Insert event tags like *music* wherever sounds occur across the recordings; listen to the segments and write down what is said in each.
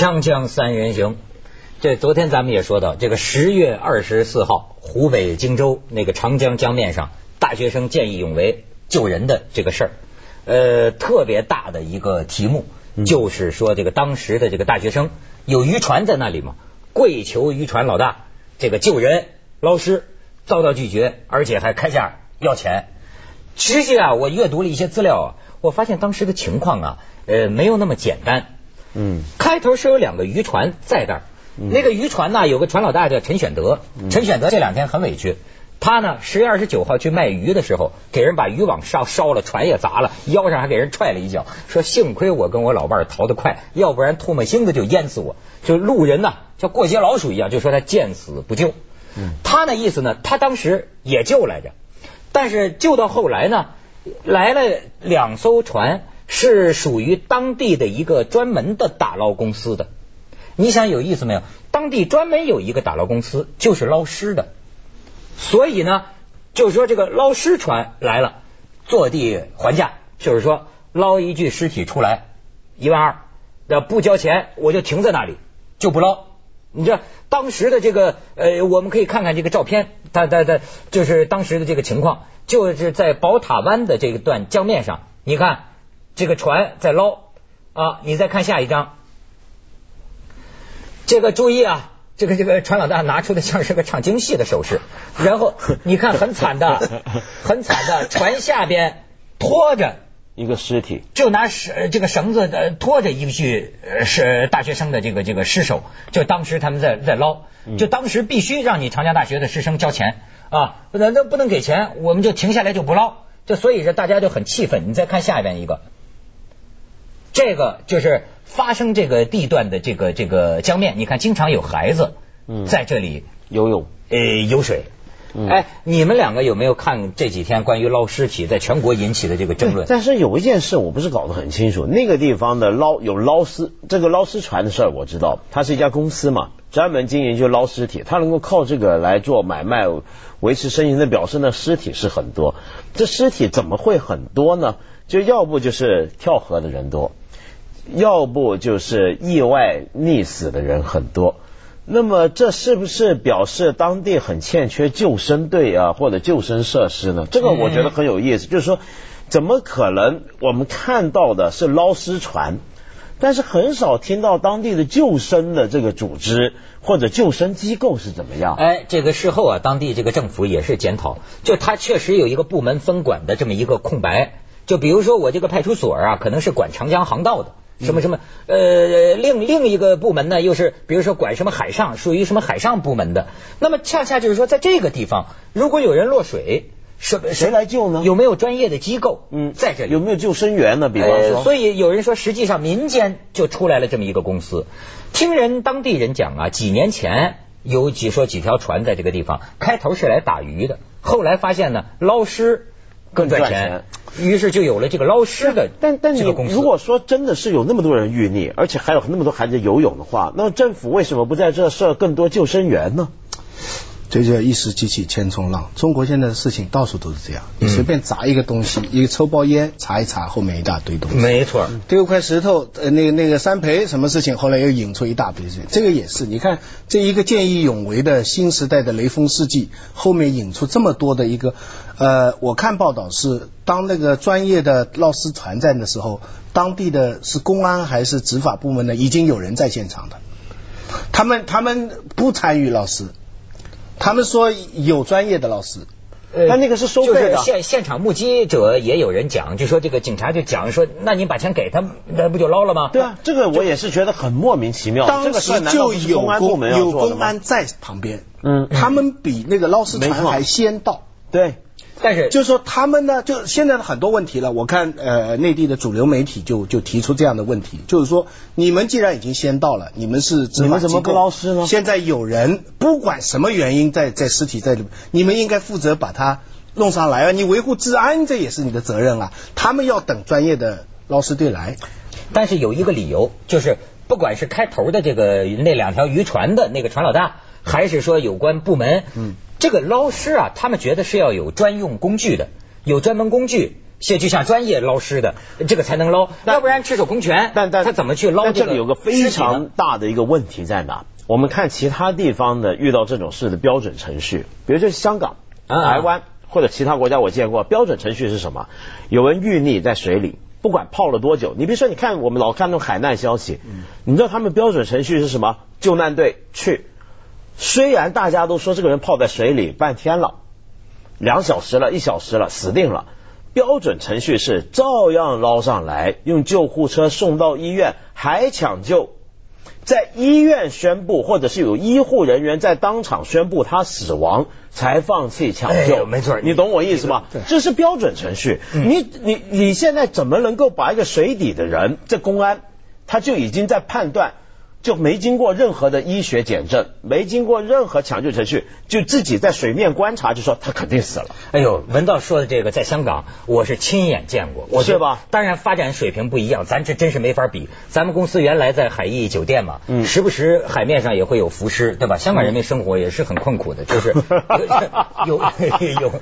锵锵三人行，这昨天咱们也说到，这个十月二十四号，湖北荆州那个长江江面上，大学生见义勇为救人的这个事儿，呃，特别大的一个题目，就是说这个当时的这个大学生有渔船在那里嘛，跪求渔船老大这个救人捞尸，遭到拒绝，而且还开价要钱。实际啊，我阅读了一些资料啊，我发现当时的情况啊，呃，没有那么简单。嗯，开头是有两个渔船在那儿，那个渔船呢有个船老大叫陈选德，陈选德这两天很委屈，他呢十月二十九号去卖鱼的时候，给人把渔网烧烧了，船也砸了，腰上还给人踹了一脚，说幸亏我跟我老伴逃得快，要不然唾沫星子就淹死我。就路人呢像过街老鼠一样，就说他见死不救。嗯他那意思呢，他当时也救来着，但是救到后来呢，来了两艘船。是属于当地的一个专门的打捞公司的，你想有意思没有？当地专门有一个打捞公司，就是捞尸的。所以呢，就是说这个捞尸船来了，坐地还价，就是说捞一具尸体出来一万二，那不交钱我就停在那里就不捞。你这当时的这个呃，我们可以看看这个照片，它它它就是当时的这个情况，就是在宝塔湾的这一段江面上，你看。这个船在捞啊！你再看下一张，这个注意啊，这个这个船老大拿出的像是个唱京戏的手势，然后 *laughs* 你看很惨的，*laughs* 很惨的，船下边拖着一个尸体，就拿绳这个绳子的拖着一具是大学生的这个这个尸首，就当时他们在在捞，就当时必须让你长江大学的师生交钱啊，那那不能给钱，我们就停下来就不捞，就所以说大家就很气愤。你再看下边一个。这个就是发生这个地段的这个这个江面，你看经常有孩子在这里游泳，呃，游水。哎，你们两个有没有看这几天关于捞尸体在全国引起的这个争论？但是有一件事我不是搞得很清楚，那个地方的捞有捞尸，这个捞尸船的事儿我知道，它是一家公司嘛，专门经营就捞尸体，它能够靠这个来做买卖维持生计那，表示呢尸体是很多。这尸体怎么会很多呢？就要不就是跳河的人多。要不就是意外溺死的人很多，那么这是不是表示当地很欠缺救生队啊或者救生设施呢？这个我觉得很有意思，就是说怎么可能我们看到的是捞尸船，但是很少听到当地的救生的这个组织或者救生机构是怎么样？哎，这个事后啊，当地这个政府也是检讨，就他确实有一个部门分管的这么一个空白，就比如说我这个派出所啊，可能是管长江航道的。什么什么呃，另另一个部门呢，又是比如说管什么海上，属于什么海上部门的。那么恰恰就是说，在这个地方，如果有人落水，谁谁来救呢？有没有专业的机构？嗯，在这里有没有救生员呢？比方说，所以有人说，实际上民间就出来了这么一个公司。听人当地人讲啊，几年前有几说几条船在这个地方，开头是来打鱼的，后来发现呢，捞尸。更赚钱，于是就有了这个捞尸的但但你如果说真的是有那么多人遇溺，而且还有那么多孩子游泳的话，那么政府为什么不在这设更多救生员呢？这叫一时激起千重浪。中国现在的事情到处都是这样，你随便砸一个东西，一个抽包烟，查一查后面一大堆东西。没错，丢块石头，呃，那个那个三陪什么事情，后来又引出一大堆事。这个也是，你看这一个见义勇为的新时代的雷锋事迹，后面引出这么多的一个，呃，我看报道是，当那个专业的闹尸团战的时候，当地的是公安还是执法部门呢？已经有人在现场的，他们他们不参与捞尸。他们说有专业的老师，但那个是收费的。现现场目击者也有人讲，就说这个警察就讲说，那你把钱给他，那不就捞了吗？对啊，这个我也是觉得很莫名其妙。当时就有公有公安在旁边，嗯，他们比那个捞尸船还先到。对。但是，就是说他们呢，就现在的很多问题了。我看呃，内地的主流媒体就就提出这样的问题，就是说，你们既然已经先到了，你们是你们怎么不捞尸呢？现在有人不管什么原因在在尸体在里，你们应该负责把它弄上来啊！你维护治安这也是你的责任啊！他们要等专业的捞尸队来。但是有一个理由，就是不管是开头的这个那两条渔船的那个船老大，还是说有关部门，嗯。这个捞尸啊，他们觉得是要有专用工具的，有专门工具，先去向专业捞尸的，这个才能捞，要不然赤手空拳，但但他怎么去捞但这这里有个非常大的一个问题在哪？我们看其他地方的遇到这种事的标准程序，比如说香港、啊台湾或者其他国家，我见过标准程序是什么？有人遇溺在水里，不管泡了多久，你比如说，你看我们老看那种海难消息，你知道他们标准程序是什么？救难队去，虽然大家都说这个人泡在水里半天了，两小时了，一小时了，死定了。标准程序是照样捞上来，用救护车送到医院，还抢救。在医院宣布，或者是有医护人员在当场宣布他死亡，才放弃抢救。哎没错你懂我意思吗？这是标准程序。你你你现在怎么能够把一个水底的人，这公安他就已经在判断，就没经过任何的医学检证，没经过任何抢救程序，就自己在水面观察，就说他肯定死了。哎呦，文道说的这个，在香港我是亲眼见过，我是吧？当然发展水平不一样，咱这真是没法比。咱们公司原来在海逸酒店嘛，嗯时不时海面上也会有浮尸，对吧？香港人民生活也是很困苦的，就是 *laughs* 有有有有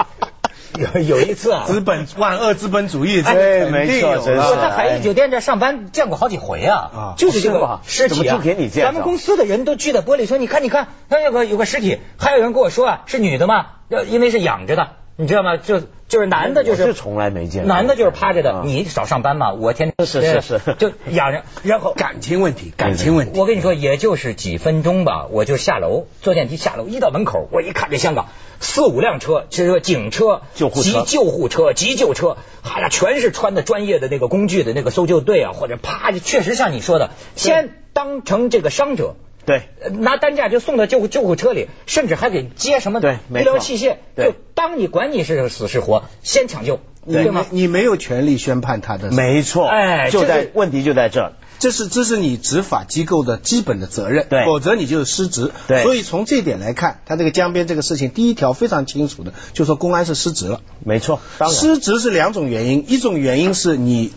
有 *laughs* 有一次啊，资本万恶资本主义，这对个没错真是有我在海逸酒店这上班见过好几回啊。啊，就是这个尸体啊。怎么就给你见咱们公司的人都聚在玻璃说，你看你看，那有个有个尸体，还有人跟我说啊，是女的嘛？要因为是养着的，你知道吗？就就是男的，就是是从来没见男的就是趴着的啊。你少上班嘛，我天天是是是就养着，然后 *laughs* 感情问题，感情问题。我跟你说，也就是几分钟吧，我就下楼坐电梯下楼，一到门口，我一看这香港四五辆车，就是说警车、救护车急救护车、急救车，好呀，全是穿的专业的那个工具的那个搜救队啊，或者啪，确实像你说的，先当成这个伤者。对。呃拿担架就送到救护救护车里，甚至还给接什么对医疗器械，对就当你管你是死是活，先抢救，你对吗？你没有权利宣判他的没错，哎就在问题就在这。这是这是你执法机构的基本的责任，对否则你就是失职。对所以从这点来看，他这个江边这个事情，第一条非常清楚的，就说公安是失职了。没错，当然，失职是两种原因，一种原因是你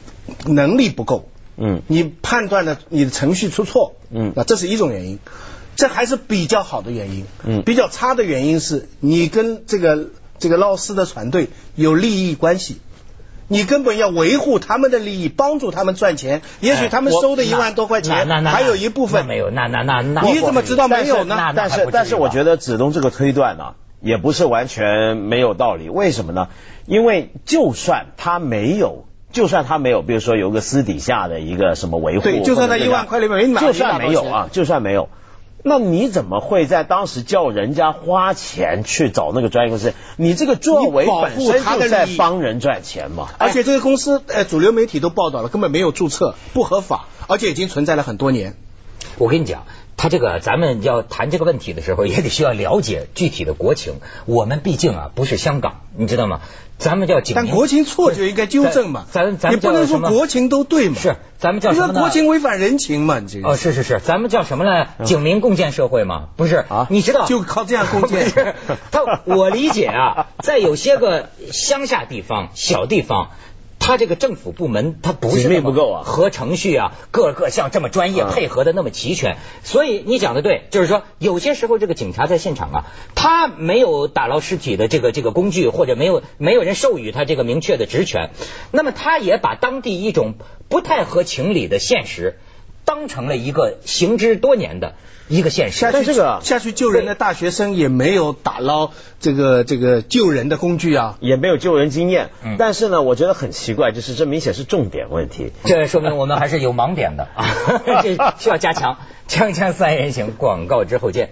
能力不够，嗯，你判断的你的程序出错，嗯那这是一种原因，这还是比较好的原因，嗯比较差的原因是你跟这个这个捞尸的船队有利益关系。你根本要维护他们的利益，帮助他们赚钱。也许他们收的一万多块钱，那那那还有一部分那没有，那那那那你怎么知道没有呢？但是但是我觉得子东这个推断呢、也不是完全没有道理。为什么呢？因为就算他没有，就算他没有，比如说有个私底下的一个什么维护，对就算他一万块里面没拿就算没有啊，就算没有。那你怎么会在当时叫人家花钱去找那个专业公司？你这个作为本身就在帮人赚钱嘛。而且这个公司，呃，主流媒体都报道了，根本没有注册，不合法，而且已经存在了很多年。我跟你讲，他这个咱们要谈这个问题的时候，也得需要了解具体的国情。我们毕竟啊不是香港，你知道吗？咱们叫警民但国情错就应该纠正嘛，咱咱你不能说国情都对嘛。是咱们叫你说什么呢？国情违反人情嘛？你这个哦，是是是，咱们叫什么呢？警民共建社会嘛，不是啊你知道，就靠这样共建 *laughs* 他，我理解啊，在有些个乡下地方、小地方。他这个政府部门，他不是紧密那么不够啊和程序啊，各个像这么专业，嗯配合的那么齐全。所以你讲的对，就是说有些时候这个警察在现场啊，他没有打捞尸体的这个这个工具，或者没有没有人授予他这个明确的职权，那么他也把当地一种不太合情理的现实。当成了一个行之多年的一个现实。下去但这个下去救人的大学生也没有打捞这个这个救人的工具啊。也没有救人经验，嗯但是呢，我觉得很奇怪，就是这明显是重点问题。这说明我们还是有盲点的啊，*laughs* *laughs* 这需要加强。锵锵三人行，广告之后见。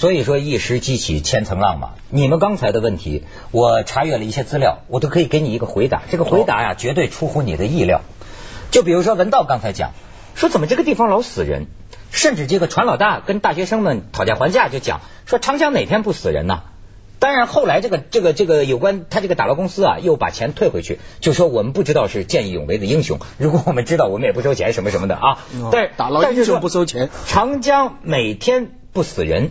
所以说一石激起千层浪嘛。你们刚才的问题，我查阅了一些资料，我都可以给你一个回答。这个回答呀，绝对出乎你的意料。就比如说文道刚才讲，说怎么这个地方老死人，甚至这个船老大跟大学生们讨价还价，就讲说长江哪天不死人呐？当然，后来这个这个这个有关他这个打捞公司啊，又把钱退回去，就说我们不知道是见义勇为的英雄，如果我们知道，我们也不收钱什么什么的啊。但是打捞英雄不收钱，长江每天不死人，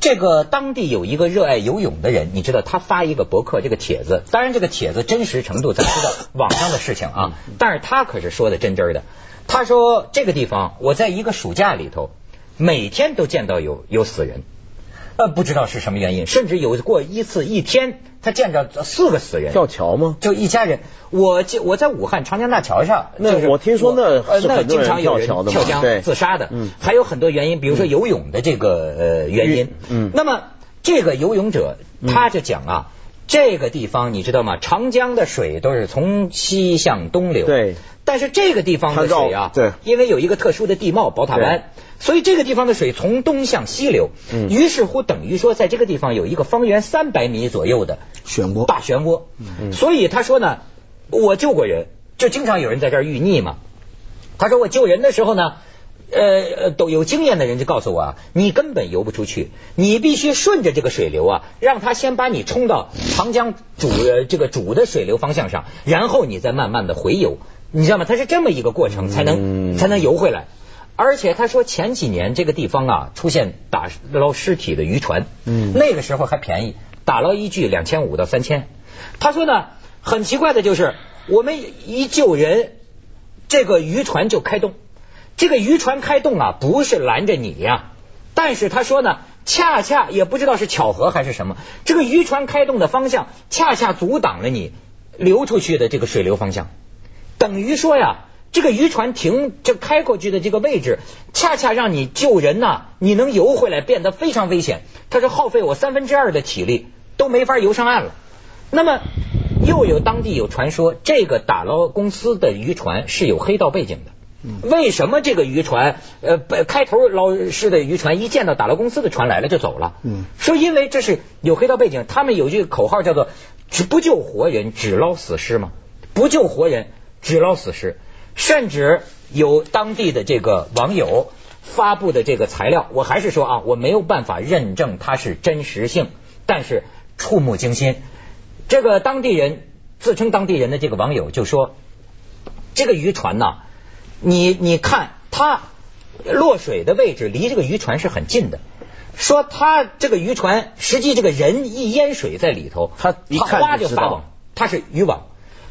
这个当地有一个热爱游泳的人，你知道他发一个博客这个帖子，当然这个帖子真实程度咱知道网上的事情啊，但是他可是说的真真的。他说这个地方我在一个暑假里头每天都见到有有死人。呃，不知道是什么原因，甚至有过一次一天，他见着四个死人。跳桥吗？就一家人。我我在武汉长江大桥上，那我听说那那经常有人跳江自杀的，嗯，还有很多原因，比如说游泳的这个呃原因，嗯，那么这个游泳者他就讲啊，这个地方你知道吗？长江的水都是从西向东流，对，但是这个地方的水啊，对，因为有一个特殊的地貌宝塔湾。所以这个地方的水从东向西流，嗯于是乎等于说在这个地方有一个方圆三百米左右的漩涡，大漩涡。嗯所以他说呢，我救过人，就经常有人在这儿遇溺嘛。他说我救人的时候呢，呃，都有经验的人就告诉我啊，你根本游不出去，你必须顺着这个水流啊，让它先把你冲到长江主这个主的水流方向上，然后你再慢慢的回游，你知道吗？它是这么一个过程，才能才能游回来。而且他说前几年这个地方啊出现打捞尸体的渔船，嗯，那个时候还便宜，打捞一具两千五到三千。他说呢，很奇怪的就是我们一救人，这个渔船就开动。这个渔船开动啊，不是拦着你呀，但是他说呢，恰恰也不知道是巧合还是什么，这个渔船开动的方向恰恰阻挡了你流出去的这个水流方向，等于说呀。这个渔船停这开过去的这个位置，恰恰让你救人呐，你能游回来变得非常危险。他说耗费我三分之二的体力都没法游上岸了。那么又有当地有传说，这个打捞公司的渔船是有黑道背景的。为什么这个渔船呃开头捞尸的渔船一见到打捞公司的船来了就走了？嗯，说因为这是有黑道背景，他们有句口号叫做“只不救活人，只捞死尸”嘛，不救活人，只捞死尸。甚至有当地的这个网友发布的这个材料，我还是说啊，我没有办法认证它是真实性，但是触目惊心。这个当地人自称当地人的这个网友就说，这个渔船呢，你你看它落水的位置离这个渔船是很近的，说他这个渔船实际这个人一淹水在里头，他一看就撒网，他是渔网，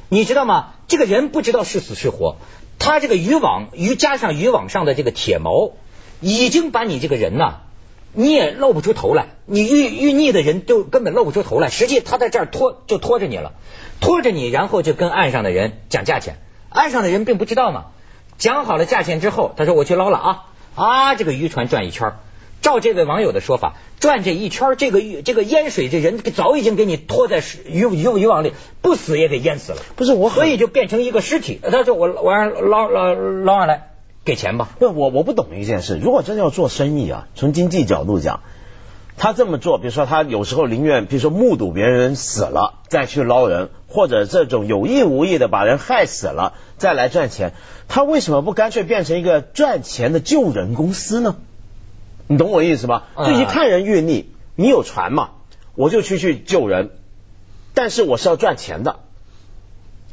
你知道吗？这个人不知道是死是活。他这个渔网，渔加上渔网上的这个铁锚，已经把你这个人呐，你也露不出头来。你遇遇溺的人就根本露不出头来。实际他在这儿拖，就拖着你了，拖着你，然后就跟岸上的人讲价钱。岸上的人并不知道嘛，讲好了价钱之后，他说我去捞了啊啊，这个渔船转一圈。照这位网友的说法，转这一圈，这个这个淹水这人早已经给你拖在渔渔渔网里，不死也给淹死了。不是我，所以就变成一个尸体。他说我我让捞捞捞上来，给钱吧。不，我我不懂一件事，如果真要做生意啊，从经济角度讲，他这么做，比如说他有时候宁愿，比如说目睹别人死了再去捞人，或者这种有意无意的把人害死了再来赚钱，他为什么不干脆变成一个赚钱的救人公司呢？你懂我意思吧？就一看人遇溺，你有船嘛，我就去去救人，但是我是要赚钱的。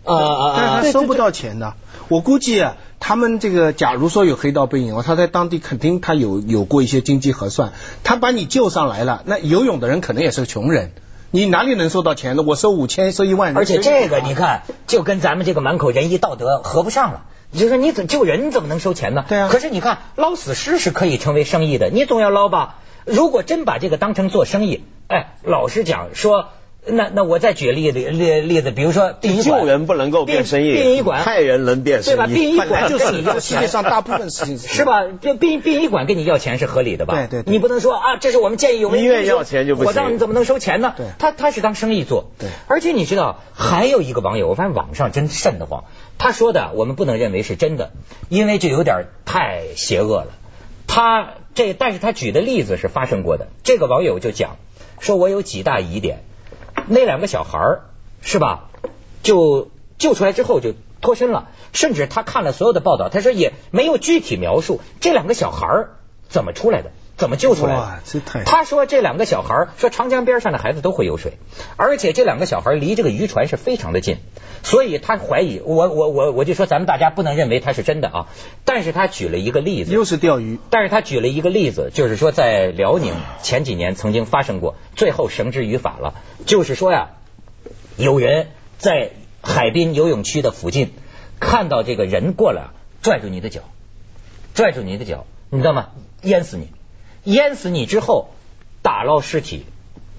啊啊！但是他收不到钱的。我估计啊，他们这个假如说有黑道背景，他在当地肯定他有有过一些经济核算。他把你救上来了，那游泳的人可能也是个穷人，你哪里能收到钱呢？我收五千，收一万。而且这个你看，就跟咱们这个满口仁义道德合不上了。就说你怎救人怎么能收钱呢？对啊。可是你看捞死尸是可以成为生意的，你总要捞吧。如果真把这个当成做生意，哎，老实讲说，那那我再举例子例例子，比如说殡仪馆，救人不能够变生意，殡仪馆害人能变生意，对吧？殡仪馆 *laughs* 就是你要世界上大部分事情是吧？殡殡殡仪馆跟你要钱是合理的吧？对对。你不能说啊，这是我们见义勇为，医院要钱就不行，火葬你怎么能收钱呢？对，他他是当生意做。对。而且你知道还有一个网友，我发现网上真瘆得慌。他说的我们不能认为是真的，因为这有点太邪恶了。他这，但是他举的例子是发生过的。这个网友就讲说，我有几大疑点。那两个小孩儿是吧？就救出来之后就脱身了，甚至他看了所有的报道，他说也没有具体描述这两个小孩儿怎么出来的。怎么救出来的？哇，这太他说这两个小孩说长江边上的孩子都会游水，而且这两个小孩离这个渔船是非常的近，所以他怀疑我我我我就说咱们大家不能认为他是真的啊，但是他举了一个例子，又是钓鱼。但是他举了一个例子，就是说在辽宁前几年曾经发生过，最后绳之于法了，就是说呀，有人在海滨游泳区的附近看到这个人过来，拽住你的脚，拽住你的脚，你知道吗？淹死你！淹死你之后，打捞尸体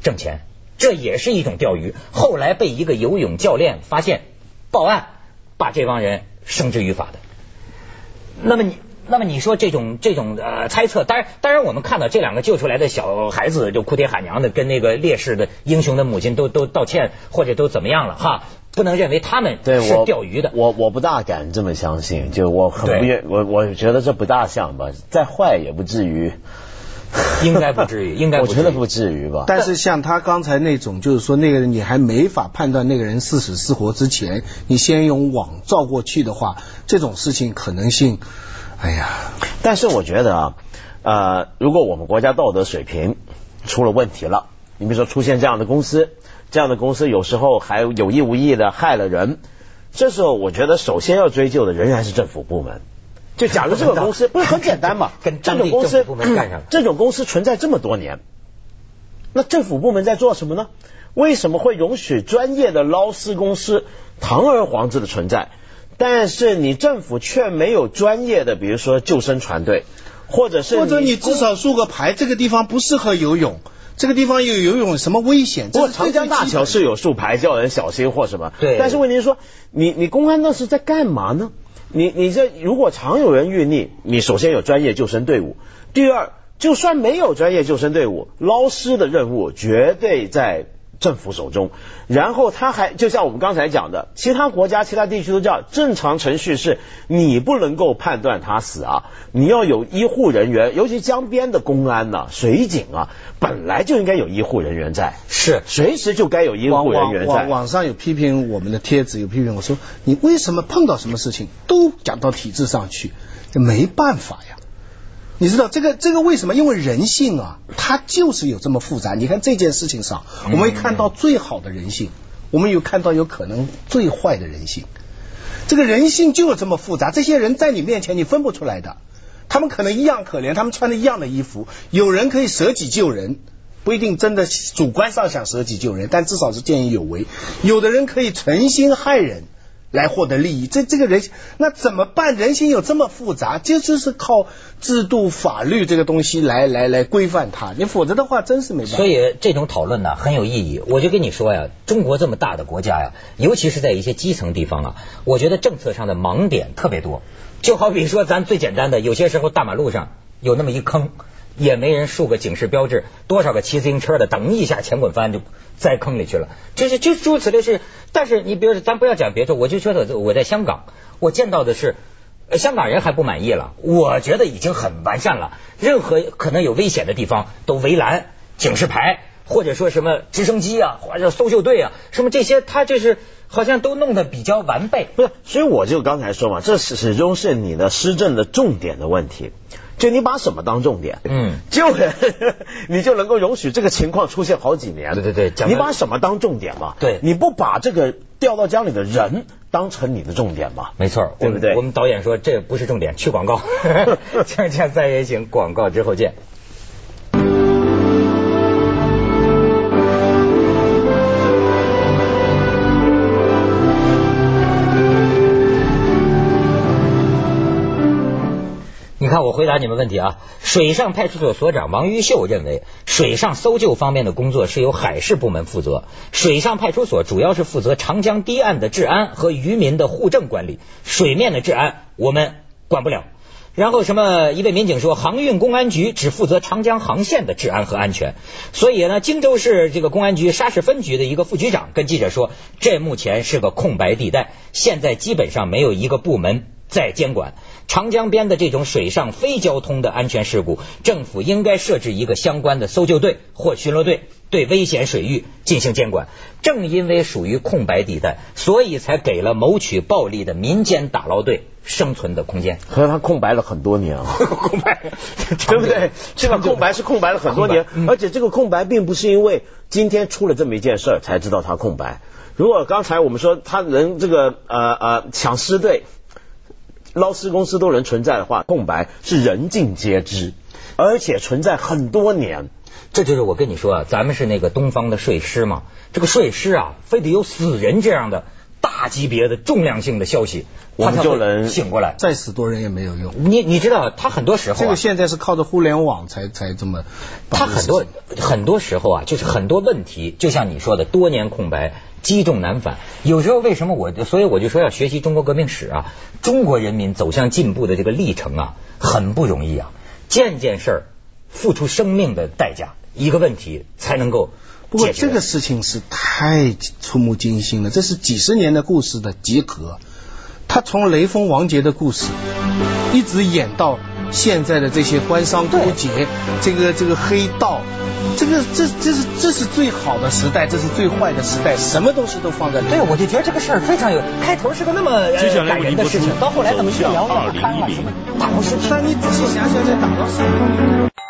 挣钱，这也是一种钓鱼。后来被一个游泳教练发现，报案，把这帮人绳之于法的。那么你，那么你说这种这种呃猜测，当然当然，我们看到这两个救出来的小孩子就哭爹喊娘的，跟那个烈士的英雄的母亲都都道歉，或者都怎么样了哈，不能认为他们是钓鱼的。我我不大敢这么相信，就我很不愿，我我觉得这不大像吧，再坏也不至于，*laughs* 应该不至于 *laughs* 应该不至于我觉得不至于吧。但是像他刚才那种，就是说那个人你还没法判断那个人是死是活之前，你先用网照过去的话，这种事情可能性，哎呀，但是我觉得啊，呃，如果我们国家道德水平出了问题了，你比如说出现这样的公司，这样的公司有时候还有意无意的害了人，这时候我觉得首先要追究的仍然是政府部门。就假如这个公司 *laughs* 不是很简单嘛，跟这种公司这种公司存在这么多年，那政府部门在做什么呢？为什么会容许专业的捞尸公司堂而皇之的存在？但是你政府却没有专业的，比如说救生船队，或者是或者你至少竖个牌，这个地方不适合游泳，这个地方有游泳什么危险？不过这长江大桥是有竖牌叫人小心或什么，对但是问题是说，你你公安那是在干嘛呢？你你这如果常有人遇溺，你首先有专业救生队伍，第二，就算没有专业救生队伍，捞尸的任务绝对在政府手中。然后他还就像我们刚才讲的，其他国家、其他地区都叫正常程序是，你不能够判断他死啊，你要有医护人员，尤其江边的公安呐、水警啊，本来就应该有医护人员在。是随时就该有医护人员在。网上有批评我们的帖子，有批评我说你为什么碰到什么事情都讲到体制上去？这没办法呀。你知道这个这个为什么？因为人性啊，它就是有这么复杂。你看这件事情上，我们会看到最好的人性，我们有看到有可能最坏的人性。这个人性就有这么复杂，这些人在你面前你分不出来的。他们可能一样可怜，他们穿的一样的衣服，有人可以舍己救人，不一定真的主观上想舍己救人，但至少是见义勇为。有的人可以存心害人。来获得利益，这这个人那怎么办？人心有这么复杂，这就是靠制度、法律这个东西来来来规范它。你否则的话，真是没办法。所以这种讨论呢很有意义。我就跟你说呀，中国这么大的国家呀，尤其是在一些基层地方啊，我觉得政策上的盲点特别多。就好比说，咱最简单的，有些时候大马路上有那么一坑，也没人竖个警示标志，多少个骑自行车的，等一下前滚翻就栽坑里去了。就是就诸如此类是。但是你比如说，咱不要讲别的，我就觉得我在香港，我见到的是。香港人还不满意了，我觉得已经很完善了。任何可能有危险的地方都围栏、警示牌，或者说什么直升机啊，或者搜救队啊，什么这些，他这是好像都弄得比较完备。不是，所以我就刚才说嘛，这始始终是你的施政的重点的问题。就你把什么当重点，嗯，就 *laughs* 你就能够容许这个情况出现好几年。对对对讲你把什么当重点嘛？对你不把这个掉到江里的人当成你的重点嘛？没错，对不对我们导演说这不是重点，去广告。锵锵三人行，广告之后见。你看，我回答你们问题啊。水上派出所所长王玉秀认为，水上搜救方面的工作是由海事部门负责，水上派出所主要是负责长江堤岸的治安和渔民的户政管理，水面的治安我们管不了。然后什么？一位民警说，航运公安局只负责长江航线的治安和安全。所以呢，荆州市这个公安局沙市分局的一个副局长跟记者说，这目前是个空白地带，现在基本上没有一个部门在监管。长江边的这种水上非交通的安全事故，政府应该设置一个相关的搜救队或巡逻队，对危险水域进行监管。正因为属于空白地带，所以才给了谋取暴利的民间打捞队生存的空间。可是他空白了很多年啊，*laughs* 空白，对不对？这个空白是空白了很多年，而且这个空白并不是因为今天出了这么一件事儿才知道他空白。如果刚才我们说他能这个呃呃抢尸队。捞尸公司都能存在的话，空白是人尽皆知，而且存在很多年。这就是我跟你说啊，咱们是那个东方的睡狮嘛，这个睡狮啊，非得有死人这样的大级别的重量性的消息，我们就能醒过来。再死多人也没有用。你你知道，他很多时候这个现在是靠着互联网才才这么。他很多很多时候啊，就是很多问题，就像你说的，多年空白。积重难返，有时候为什么我所以我就说要学习中国革命史啊，中国人民走向进步的这个历程啊，很不容易啊，件件事儿付出生命的代价，一个问题才能够。不过这个事情是太触目惊心了，这是几十年的故事的集合，他从雷锋王杰的故事一直演到现在的这些官商勾结，这个这个黑道。这个这这是这是最好的时代，这是最坏的时代，什么东西都放在里。对，我就觉得这个事儿非常有，开头是个那么感人的事情，到后来怎么越聊越不堪了？什么打到尸体？但你仔细想想，这打到尸体。